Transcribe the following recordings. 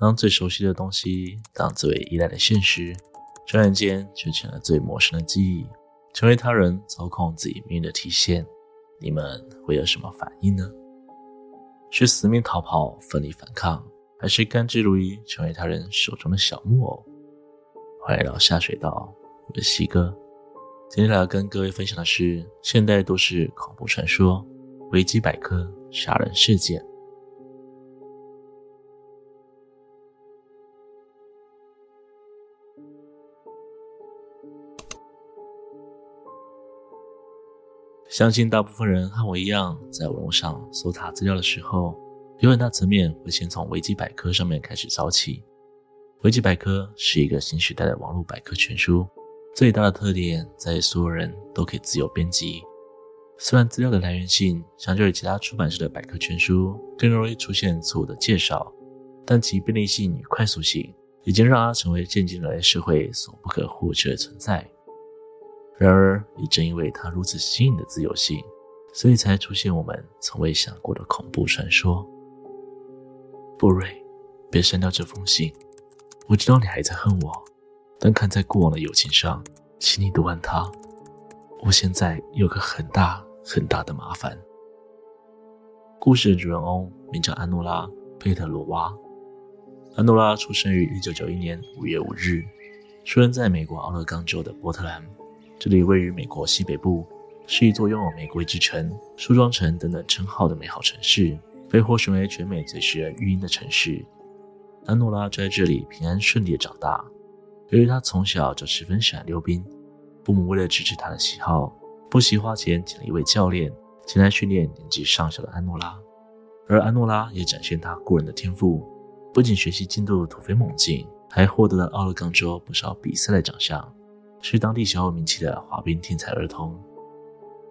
当最熟悉的东西，当最为依赖的现实，转眼间却成了最陌生的记忆，成为他人操控自己命运的体现，你们会有什么反应呢？是死命逃跑、奋力反抗，还是甘之如饴，成为他人手中的小木偶？欢迎来到下水道，我是西哥。今天来跟各位分享的是现代都市恐怖传说——维基百科杀人事件。相信大部分人和我一样，在网络上搜查资料的时候，有很大层面会先从维基百科上面开始找起。维基百科是一个新时代的网络百科全书，最大的特点在于所有人都可以自由编辑。虽然资料的来源性相较于其他出版社的百科全书更容易出现错误的介绍，但其便利性与快速性已经让它成为现今人类社会所不可或缺的存在。然而，也正因为它如此新颖的自由性，所以才出现我们从未想过的恐怖传说。布瑞，别删掉这封信。我知道你还在恨我，但看在过往的友情上，请你读完它。我现在有个很大很大的麻烦。故事的主人翁名叫安诺拉·佩特罗娃。安诺拉出生于1991年5月5日，出生在美国奥勒冈州的波特兰。这里位于美国西北部，是一座拥有“玫瑰之城”、“梳妆城”等等称号的美好城市，被获选为全美最适合育婴的城市。安诺拉在这里平安顺利的长大。由于她从小就十分喜欢溜冰，父母为了支持她的喜好，不惜花钱请了一位教练前来训练年纪尚小的安诺拉。而安诺拉也展现她过人的天赋，不仅学习进度突飞猛进，还获得了奥勒冈州不少比赛的奖项。是当地小有名气的滑冰天才儿童，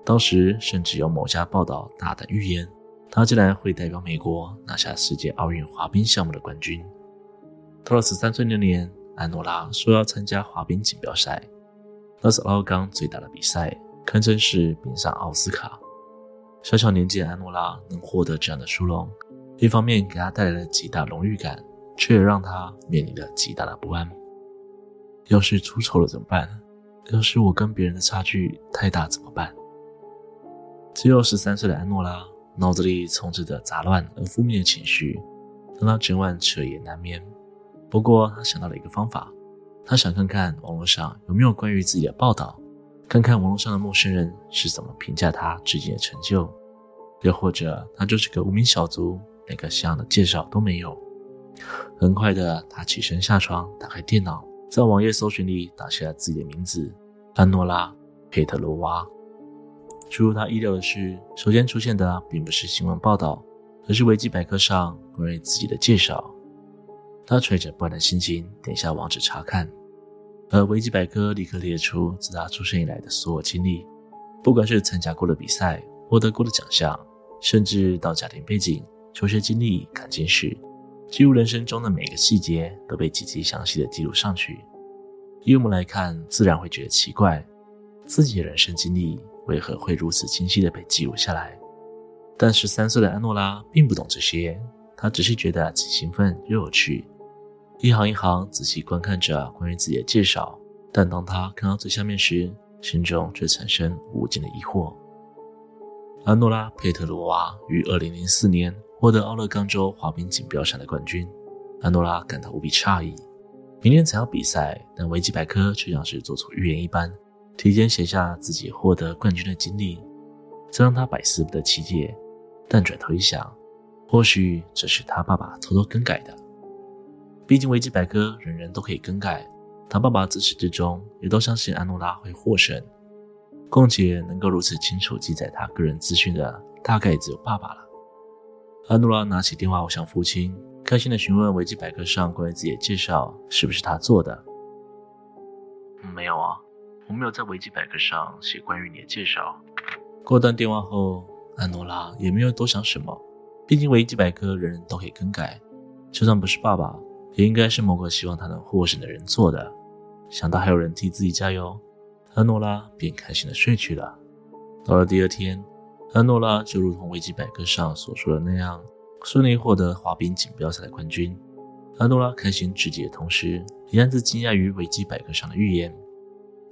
当时甚至有某家报道大胆预言，他将来会代表美国拿下世界奥运滑冰项目的冠军。到了十三岁那年，安诺拉说要参加滑冰锦标赛，那是奥冈最大的比赛，堪称是冰上奥斯卡。小小年纪的安诺拉能获得这样的殊荣，一方面给他带来了极大荣誉感，却也让他面临了极大的不安。要是出丑了怎么办？要是我跟别人的差距太大怎么办？只有十三岁的安诺拉脑子里充斥着杂乱而负面的情绪，让她整晚彻夜难眠。不过，她想到了一个方法，她想看看网络上有没有关于自己的报道，看看网络上的陌生人是怎么评价她至今的成就，又或者她就是个无名小卒，连个像样的介绍都没有。很快的，她起身下床，打开电脑。在网页搜寻里打下了自己的名字，安诺拉·佩特罗娃。出乎他意料的是，首先出现的并不是新闻报道，而是维基百科上关于自己的介绍。他揣着不安的心情点下网址查看，而维基百科立刻列出自他出生以来的所有经历，不管是参加过的比赛、获得过的奖项，甚至到家庭背景、求学经历、感情史。记录人生中的每个细节都被极其详细的记录上去。以我们来看，自然会觉得奇怪，自己的人生经历为何会如此清晰的被记录下来？但十三岁的安诺拉并不懂这些，她只是觉得既兴奋又有趣，一行一行仔细观看着关于自己的介绍。但当她看到最下面时，心中却产生无尽的疑惑。安诺拉·佩特罗娃于二零零四年。获得奥勒冈州滑冰锦标赛的冠军，安诺拉感到无比诧异。明天才要比赛，但维基百科却像是做错预言一般，提前写下自己获得冠军的经历，这让他百思不得其解。但转头一想，或许这是他爸爸偷偷更改的。毕竟维基百科人人都可以更改，他爸爸自始至终也都相信安诺拉会获胜。况且能够如此清楚记载他个人资讯的，大概只有爸爸了。安诺拉拿起电话，我向父亲开心地询问维基百科上关于自己的介绍是不是他做的。没有啊，我没有在维基百科上写关于你的介绍。挂断电话后，安诺拉也没有多想什么，毕竟维基百科人人都可以更改，就算不是爸爸，也应该是某个希望他能获胜的人做的。想到还有人替自己加油，安诺拉便开心地睡去了。到了第二天。安诺拉就如同维基百科上所说的那样，顺利获得滑冰锦标赛的冠军，安诺拉开心至极的同时，也暗自惊讶于维基百科上的预言。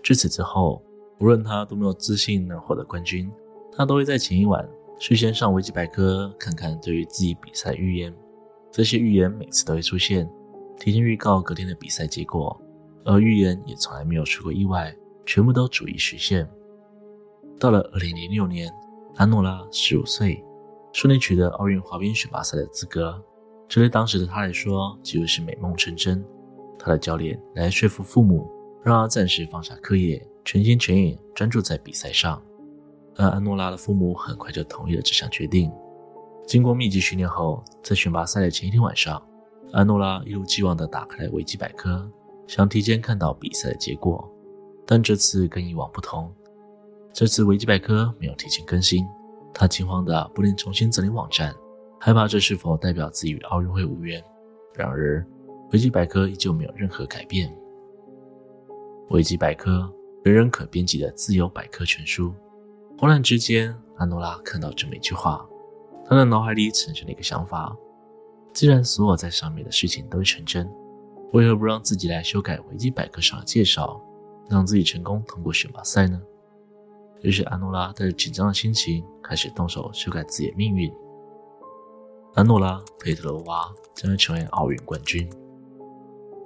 至此之后，无论他多么有自信能获得冠军，他都会在前一晚事先上维基百科看看对于自己比赛的预言。这些预言每次都会出现，提前预告隔天的比赛结果，而预言也从来没有出过意外，全部都逐一实现。到了二零零六年，安诺拉十五岁，顺利取得奥运滑冰选拔赛的资格，这对当时的他来说几乎是美梦成真。他的教练来说服父母，让他暂时放下课业，全心全意专注在比赛上。而安诺拉的父母很快就同意了这项决定。经过密集训练后，在选拔赛的前一天晚上，安诺拉一如既往地打开了维基百科，想提前看到比赛的结果。但这次跟以往不同。这次维基百科没有提前更新，他惊慌的不能重新整理网站，害怕这是否代表自己与奥运会无缘。然而，维基百科依旧没有任何改变。维基百科，人人可编辑的自由百科全书。忽然之间，安诺拉看到这么一句话，他的脑海里产生了一个想法：既然所有在上面的事情都会成真，为何不让自己来修改维基百科上的介绍，让自己成功通过选拔赛呢？于是，安诺拉带着紧张的心情开始动手修改自己的命运。安诺拉·佩特罗娃将会成为奥运冠军。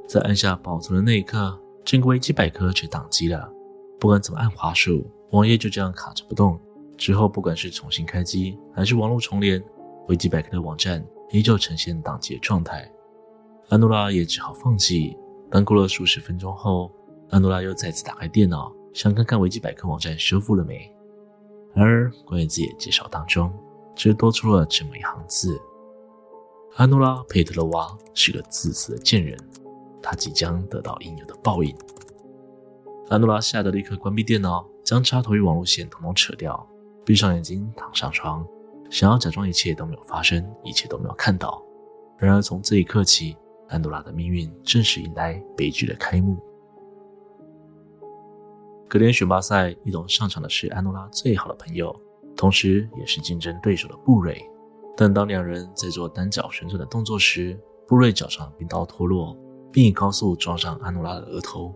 在按下保存的那一刻，整个维基百科却宕机了。不管怎么按滑鼠，网页就这样卡着不动。之后，不管是重新开机还是网络重连，维基百科的网站依旧呈现宕机的状态。安诺拉也只好放弃。但过了数十分钟后，安诺拉又再次打开电脑。想看看维基百科网站修复了没？然而，关于自己的介绍当中，却多出了这么一行字：“安诺拉·佩特洛娃是个自私的贱人，她即将得到应有的报应。”安诺拉吓得立刻关闭电脑，将插头与网络线统统扯掉，闭上眼睛躺上床，想要假装一切都没有发生，一切都没有看到。然而，从这一刻起，安诺拉的命运正式迎来悲剧的开幕。隔天选拔赛，一同上场的是安诺拉最好的朋友，同时也是竞争对手的布瑞。但当两人在做单脚旋转的动作时，布瑞脚上冰刀脱落，并以高速撞上安诺拉的额头。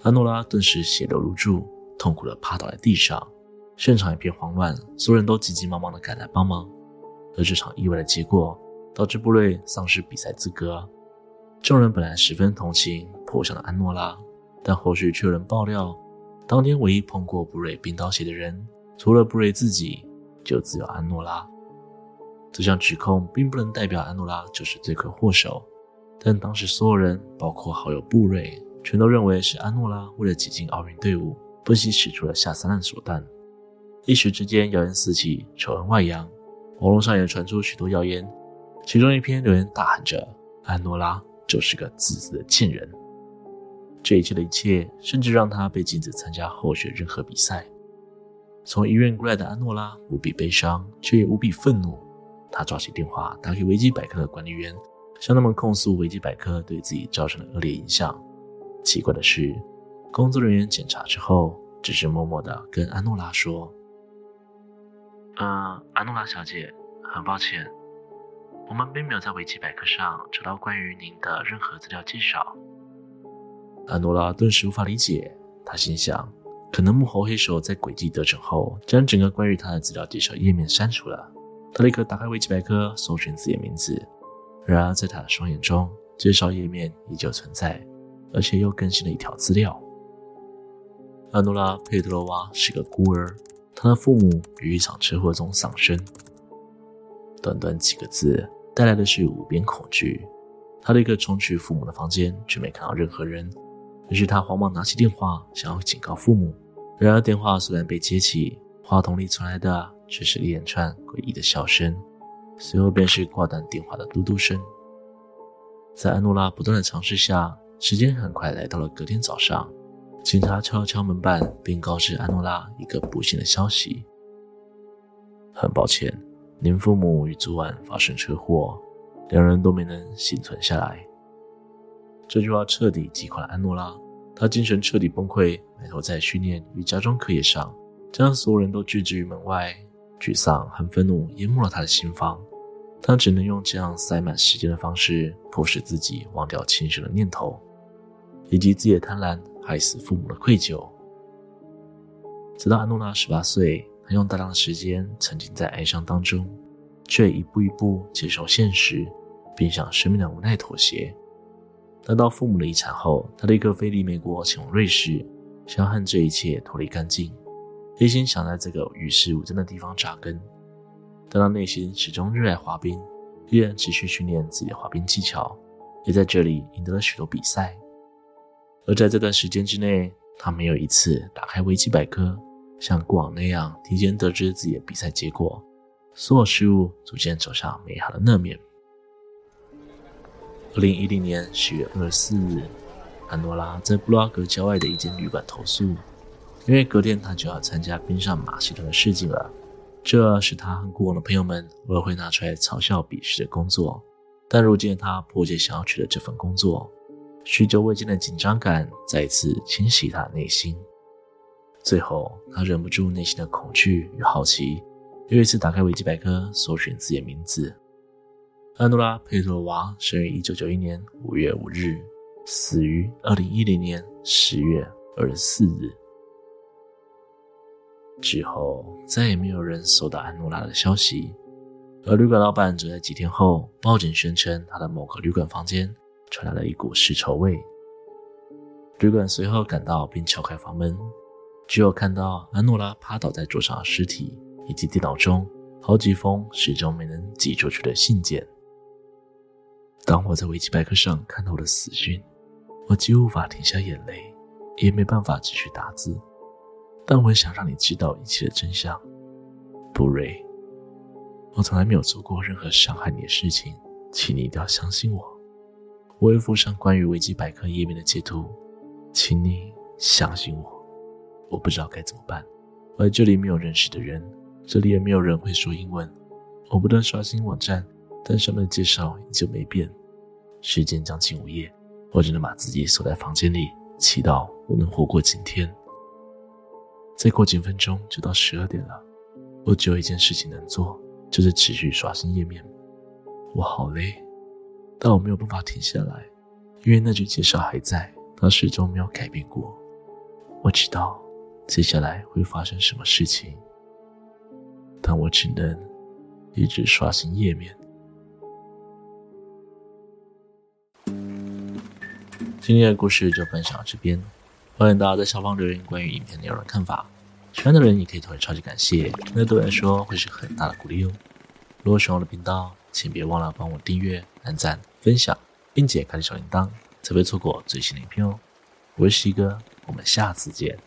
安诺拉顿时血流如注，痛苦地趴倒在地上。现场一片慌乱，所有人都急急忙忙地赶来帮忙。而这场意外的结果，导致布瑞丧失比赛资格。众人本来十分同情破相的安诺拉，但后续却有人爆料。当天唯一碰过布瑞冰刀鞋的人，除了布瑞自己，就只有安诺拉。这项指控并不能代表安诺拉就是罪魁祸首，但当时所有人，包括好友布瑞，全都认为是安诺拉为了挤进奥运队伍，不惜使出了下三滥手段。一时之间，谣言四起，丑闻外扬，网络上也传出许多谣言，其中一篇留言大喊着：“安诺拉就是个自私的贱人。”这一切的一切，甚至让他被禁止参加后续任何比赛。从医院过来的安诺拉无比悲伤，却也无比愤怒。他抓起电话打给维基百科的管理员，向他们控诉维基百科对自己造成的恶劣影响。奇怪的是，工作人员检查之后，只是默默地跟安诺拉说：“呃，安诺拉小姐，很抱歉，我们并没有在维基百科上找到关于您的任何资料介绍。”安诺拉顿时无法理解，他心想，可能幕后黑手在诡计得逞后，将整个关于他的资料介绍页面删除了。他立刻打开维基百科，搜寻自己的名字。然而，在他的双眼中，介绍页面依旧存在，而且又更新了一条资料。安诺拉·佩特罗娃是个孤儿，他的父母于一场车祸中丧生。短短几个字，带来的是无边恐惧。他立刻冲去父母的房间，却没看到任何人。于是他慌忙拿起电话，想要警告父母。然而电话虽然被接起，话筒里传来的却是一连串诡异的笑声，随后便是挂断电话的嘟嘟声。在安诺拉不断的尝试下，时间很快来到了隔天早上。警察敲了敲门板，并告知安诺拉一个不幸的消息：很抱歉，您父母于昨晚发生车祸，两人都没能幸存下来。这句话彻底击垮了安诺拉，她精神彻底崩溃，埋头在训练与家中课业上，将所有人都拒之于门外。沮丧和愤怒淹没了她的心房。他只能用这样塞满时间的方式，迫使自己忘掉轻生的念头，以及自己的贪婪害死父母的愧疚。直到安诺拉十八岁，他用大量的时间沉浸在哀伤当中，却一步一步接受现实，并向生命的无奈妥协。得到父母的遗产后，他立刻飞离美国，前往瑞士，想要和这一切脱离干净，一心想在这个与世无争的地方扎根。但他内心始终热爱滑冰，依然持续训练自己的滑冰技巧，也在这里赢得了许多比赛。而在这段时间之内，他没有一次打开维基百科，像过往那样提前得知自己的比赛结果。所有事物逐渐走向美好的那面。二零一零年十月二十四日，安多拉在布拉格郊外的一间旅馆投宿，因为隔天他就要参加冰上马戏团的试镜了。这是他和过往的朋友们偶尔会拿出来嘲笑鄙视的工作，但如今他迫切想要取得这份工作，许久未见的紧张感再一次侵袭他的内心。最后，他忍不住内心的恐惧与好奇，又一次打开维基百科，搜寻自己的名字：安诺拉·佩托娃，生于一九九一年五月五日，死于二零一零年十月二十四日。之后再也没有人收到安诺拉的消息，而旅馆老板则在几天后报警宣称，他的某个旅馆房间传来了一股尸臭味。旅馆随后赶到并敲开房门，只有看到安诺拉趴倒在桌上的尸体，以及电脑中好几封始终没能寄出去的信件。当我在维基百科上看到了死讯，我几乎无法停下眼泪，也没办法继续打字。但我很想让你知道一切的真相，布瑞。我从来没有做过任何伤害你的事情，请你一定要相信我。我会附上关于维基百科页面的截图，请你相信我。我不知道该怎么办，我在这里没有认识的人，这里也没有人会说英文。我不断刷新网站，但上面的介绍依旧没变。时间将近午夜，我只能把自己锁在房间里，祈祷我能活过今天。再过几分钟就到十二点了，我只有一件事情能做，就是持续刷新页面。我好累，但我没有办法停下来，因为那句介绍还在，它始终没有改变过。我知道接下来会发生什么事情，但我只能一直刷新页面。今天的故事就分享到这边。欢迎大家在下方留言关于影片内容的看法，喜欢的人也可以投个超级感谢，那对我来说会是很大的鼓励哦。如果喜欢我的频道，请别忘了帮我订阅、按赞、分享，并且开启小铃铛，才不会错过最新的影片哦。我是西哥，我们下次见。